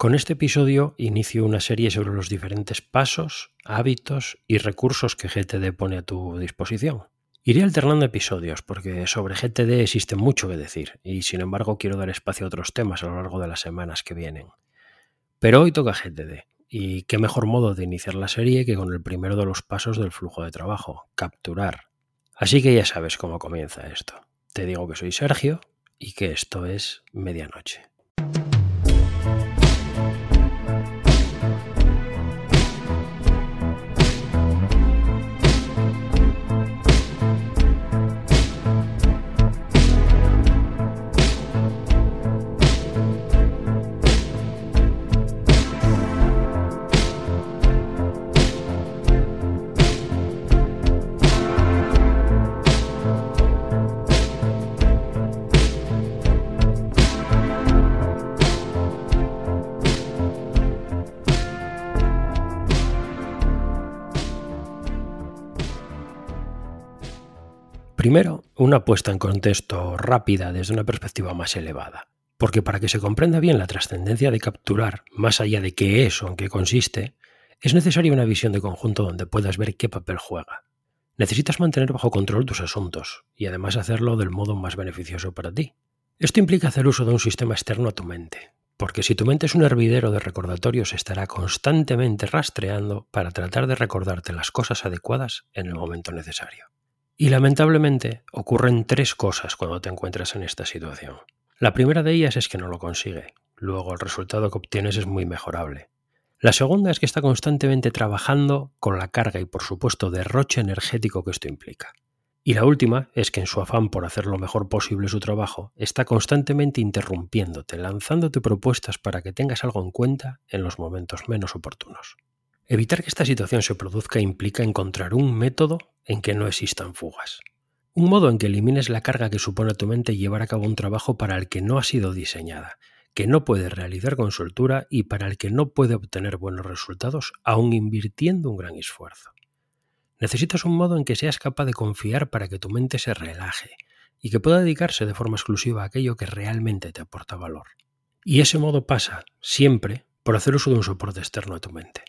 Con este episodio inicio una serie sobre los diferentes pasos, hábitos y recursos que GTD pone a tu disposición. Iré alternando episodios porque sobre GTD existe mucho que decir y sin embargo quiero dar espacio a otros temas a lo largo de las semanas que vienen. Pero hoy toca GTD y qué mejor modo de iniciar la serie que con el primero de los pasos del flujo de trabajo, capturar. Así que ya sabes cómo comienza esto. Te digo que soy Sergio y que esto es medianoche. Primero, una puesta en contexto rápida desde una perspectiva más elevada. Porque para que se comprenda bien la trascendencia de capturar, más allá de qué es o en qué consiste, es necesaria una visión de conjunto donde puedas ver qué papel juega. Necesitas mantener bajo control tus asuntos y además hacerlo del modo más beneficioso para ti. Esto implica hacer uso de un sistema externo a tu mente, porque si tu mente es un hervidero de recordatorios estará constantemente rastreando para tratar de recordarte las cosas adecuadas en el momento necesario. Y lamentablemente ocurren tres cosas cuando te encuentras en esta situación. La primera de ellas es que no lo consigue, luego el resultado que obtienes es muy mejorable. La segunda es que está constantemente trabajando con la carga y por supuesto derroche energético que esto implica. Y la última es que en su afán por hacer lo mejor posible su trabajo, está constantemente interrumpiéndote, lanzándote propuestas para que tengas algo en cuenta en los momentos menos oportunos. Evitar que esta situación se produzca implica encontrar un método en que no existan fugas. Un modo en que elimines la carga que supone a tu mente llevar a cabo un trabajo para el que no ha sido diseñada, que no puede realizar con soltura y para el que no puede obtener buenos resultados aun invirtiendo un gran esfuerzo. Necesitas un modo en que seas capaz de confiar para que tu mente se relaje y que pueda dedicarse de forma exclusiva a aquello que realmente te aporta valor. Y ese modo pasa, siempre, por hacer uso de un soporte externo a tu mente.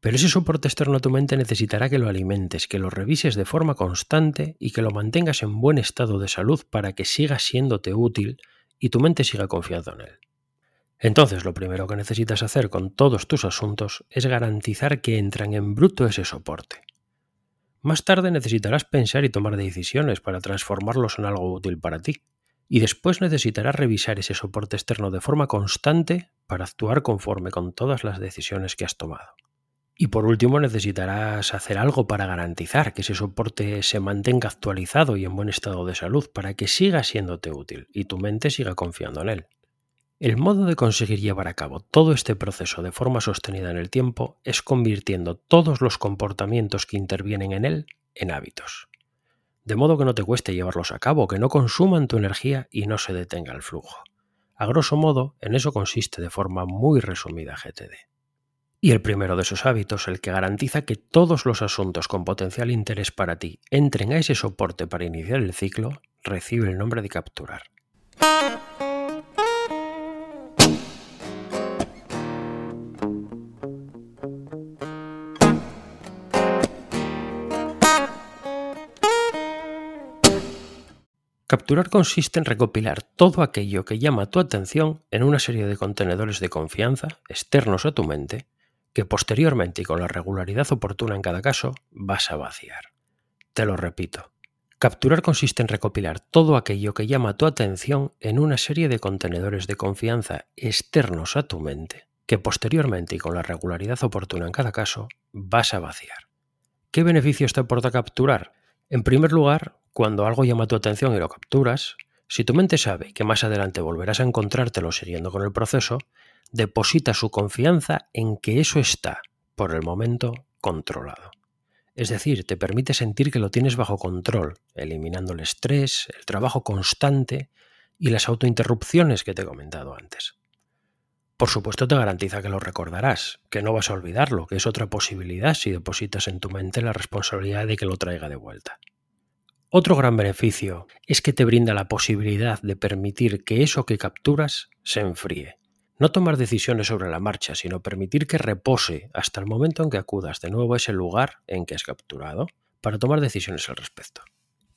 Pero ese soporte externo a tu mente necesitará que lo alimentes, que lo revises de forma constante y que lo mantengas en buen estado de salud para que siga siéndote útil y tu mente siga confiando en él. Entonces lo primero que necesitas hacer con todos tus asuntos es garantizar que entran en bruto ese soporte. Más tarde necesitarás pensar y tomar decisiones para transformarlos en algo útil para ti. Y después necesitarás revisar ese soporte externo de forma constante para actuar conforme con todas las decisiones que has tomado. Y por último, necesitarás hacer algo para garantizar que ese soporte se mantenga actualizado y en buen estado de salud para que siga siéndote útil y tu mente siga confiando en él. El modo de conseguir llevar a cabo todo este proceso de forma sostenida en el tiempo es convirtiendo todos los comportamientos que intervienen en él en hábitos. De modo que no te cueste llevarlos a cabo, que no consuman tu energía y no se detenga el flujo. A grosso modo, en eso consiste de forma muy resumida GTD. Y el primero de esos hábitos, el que garantiza que todos los asuntos con potencial interés para ti entren a ese soporte para iniciar el ciclo, recibe el nombre de capturar. Capturar consiste en recopilar todo aquello que llama tu atención en una serie de contenedores de confianza externos a tu mente que posteriormente y con la regularidad oportuna en cada caso vas a vaciar. Te lo repito. Capturar consiste en recopilar todo aquello que llama tu atención en una serie de contenedores de confianza externos a tu mente, que posteriormente y con la regularidad oportuna en cada caso vas a vaciar. ¿Qué beneficios te aporta capturar? En primer lugar, cuando algo llama tu atención y lo capturas, si tu mente sabe que más adelante volverás a encontrártelo siguiendo con el proceso, deposita su confianza en que eso está, por el momento, controlado. Es decir, te permite sentir que lo tienes bajo control, eliminando el estrés, el trabajo constante y las autointerrupciones que te he comentado antes. Por supuesto te garantiza que lo recordarás, que no vas a olvidarlo, que es otra posibilidad si depositas en tu mente la responsabilidad de que lo traiga de vuelta. Otro gran beneficio es que te brinda la posibilidad de permitir que eso que capturas se enfríe, No tomar decisiones sobre la marcha, sino permitir que repose hasta el momento en que acudas de nuevo a ese lugar en que has capturado para tomar decisiones al respecto.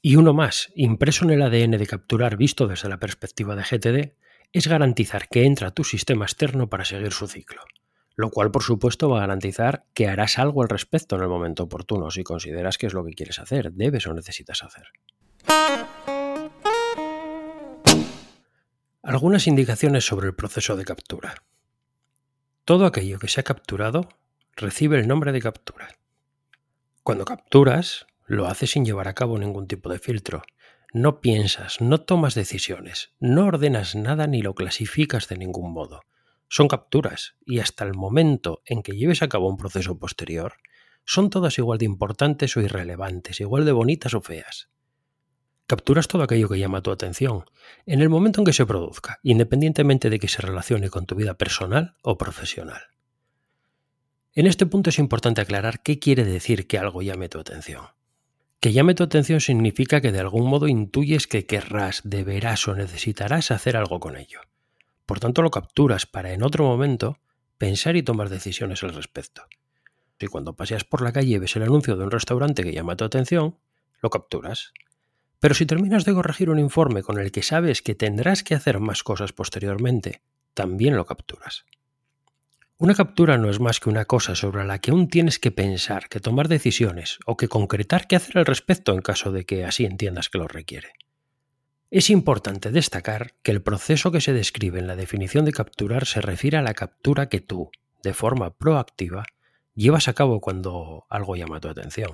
Y uno más, impreso en el ADN de capturar visto desde la perspectiva de GTD, es garantizar que entra tu sistema externo para seguir su ciclo, lo cual por supuesto va a garantizar que harás algo al respecto en el momento oportuno si consideras que es lo que quieres hacer, debes o necesitas hacer. Algunas indicaciones sobre el proceso de captura. Todo aquello que se ha capturado recibe el nombre de captura. Cuando capturas, lo haces sin llevar a cabo ningún tipo de filtro. No piensas, no tomas decisiones, no ordenas nada ni lo clasificas de ningún modo. Son capturas y hasta el momento en que lleves a cabo un proceso posterior, son todas igual de importantes o irrelevantes, igual de bonitas o feas. Capturas todo aquello que llama tu atención, en el momento en que se produzca, independientemente de que se relacione con tu vida personal o profesional. En este punto es importante aclarar qué quiere decir que algo llame tu atención. Que llame tu atención significa que de algún modo intuyes que querrás, deberás o necesitarás hacer algo con ello. Por tanto, lo capturas para en otro momento pensar y tomar decisiones al respecto. Si cuando paseas por la calle ves el anuncio de un restaurante que llama tu atención, lo capturas pero si terminas de corregir un informe con el que sabes que tendrás que hacer más cosas posteriormente, también lo capturas. Una captura no es más que una cosa sobre la que aún tienes que pensar, que tomar decisiones o que concretar qué hacer al respecto en caso de que así entiendas que lo requiere. Es importante destacar que el proceso que se describe en la definición de capturar se refiere a la captura que tú, de forma proactiva, llevas a cabo cuando algo llama tu atención.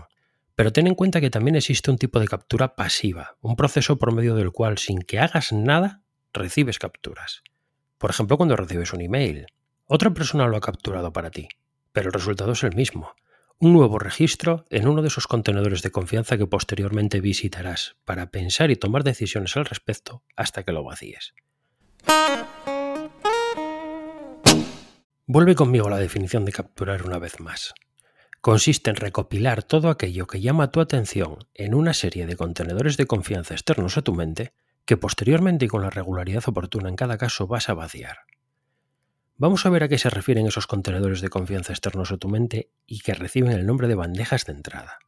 Pero ten en cuenta que también existe un tipo de captura pasiva, un proceso por medio del cual sin que hagas nada recibes capturas. Por ejemplo, cuando recibes un email. Otra persona lo ha capturado para ti, pero el resultado es el mismo. Un nuevo registro en uno de esos contenedores de confianza que posteriormente visitarás para pensar y tomar decisiones al respecto hasta que lo vacíes. Vuelve conmigo a la definición de capturar una vez más consiste en recopilar todo aquello que llama tu atención en una serie de contenedores de confianza externos a tu mente que posteriormente y con la regularidad oportuna en cada caso vas a vaciar. Vamos a ver a qué se refieren esos contenedores de confianza externos a tu mente y que reciben el nombre de bandejas de entrada.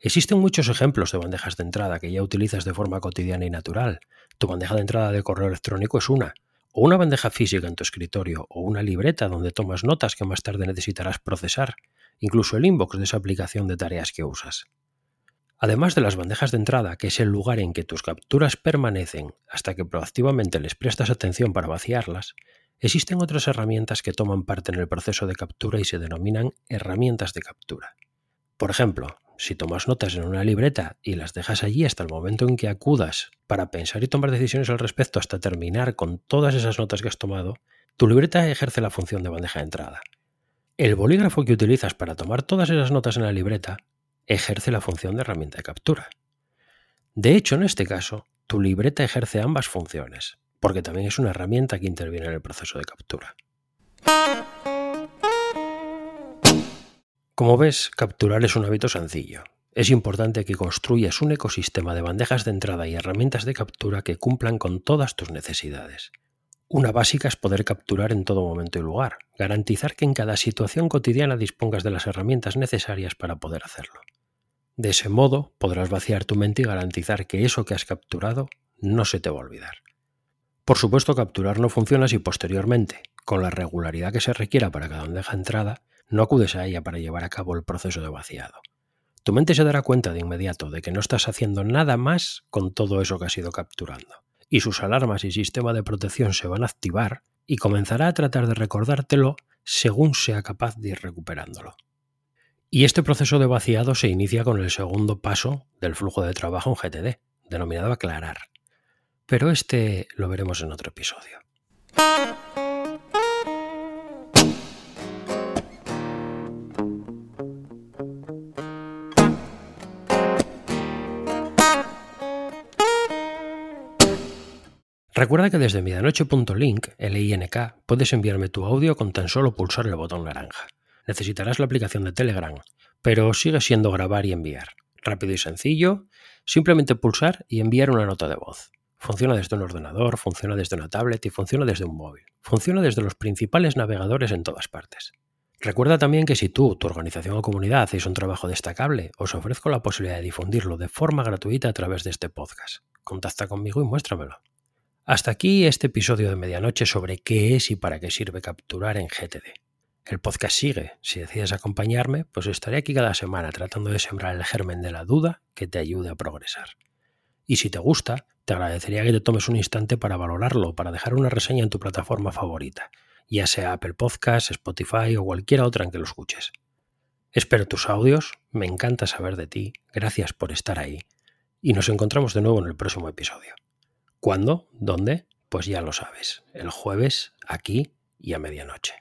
Existen muchos ejemplos de bandejas de entrada que ya utilizas de forma cotidiana y natural. Tu bandeja de entrada de correo electrónico es una, o una bandeja física en tu escritorio, o una libreta donde tomas notas que más tarde necesitarás procesar, incluso el inbox de esa aplicación de tareas que usas. Además de las bandejas de entrada, que es el lugar en que tus capturas permanecen hasta que proactivamente les prestas atención para vaciarlas, existen otras herramientas que toman parte en el proceso de captura y se denominan herramientas de captura. Por ejemplo, si tomas notas en una libreta y las dejas allí hasta el momento en que acudas para pensar y tomar decisiones al respecto hasta terminar con todas esas notas que has tomado, tu libreta ejerce la función de bandeja de entrada el bolígrafo que utilizas para tomar todas esas notas en la libreta ejerce la función de herramienta de captura. De hecho, en este caso, tu libreta ejerce ambas funciones, porque también es una herramienta que interviene en el proceso de captura. Como ves, capturar es un hábito sencillo. Es importante que construyas un ecosistema de bandejas de entrada y herramientas de captura que cumplan con todas tus necesidades. Una básica es poder capturar en todo momento y lugar, garantizar que en cada situación cotidiana dispongas de las herramientas necesarias para poder hacerlo. De ese modo podrás vaciar tu mente y garantizar que eso que has capturado no se te va a olvidar. Por supuesto, capturar no funciona si posteriormente, con la regularidad que se requiera para cada bandeja entrada, no acudes a ella para llevar a cabo el proceso de vaciado. Tu mente se dará cuenta de inmediato de que no estás haciendo nada más con todo eso que has ido capturando y sus alarmas y sistema de protección se van a activar y comenzará a tratar de recordártelo según sea capaz de ir recuperándolo. Y este proceso de vaciado se inicia con el segundo paso del flujo de trabajo en GTD, denominado aclarar. Pero este lo veremos en otro episodio. Recuerda que desde medianoche.link, LINK, puedes enviarme tu audio con tan solo pulsar el botón naranja. Necesitarás la aplicación de Telegram, pero sigue siendo grabar y enviar. Rápido y sencillo, simplemente pulsar y enviar una nota de voz. Funciona desde un ordenador, funciona desde una tablet y funciona desde un móvil. Funciona desde los principales navegadores en todas partes. Recuerda también que si tú, tu organización o comunidad hacéis un trabajo destacable, os ofrezco la posibilidad de difundirlo de forma gratuita a través de este podcast. Contacta conmigo y muéstramelo. Hasta aquí este episodio de medianoche sobre qué es y para qué sirve capturar en GTD. El podcast sigue. Si decides acompañarme, pues estaré aquí cada semana tratando de sembrar el germen de la duda que te ayude a progresar. Y si te gusta, te agradecería que te tomes un instante para valorarlo, para dejar una reseña en tu plataforma favorita ya sea Apple Podcasts, Spotify o cualquiera otra en que lo escuches. Espero tus audios, me encanta saber de ti, gracias por estar ahí y nos encontramos de nuevo en el próximo episodio. ¿Cuándo? ¿Dónde? Pues ya lo sabes, el jueves, aquí y a medianoche.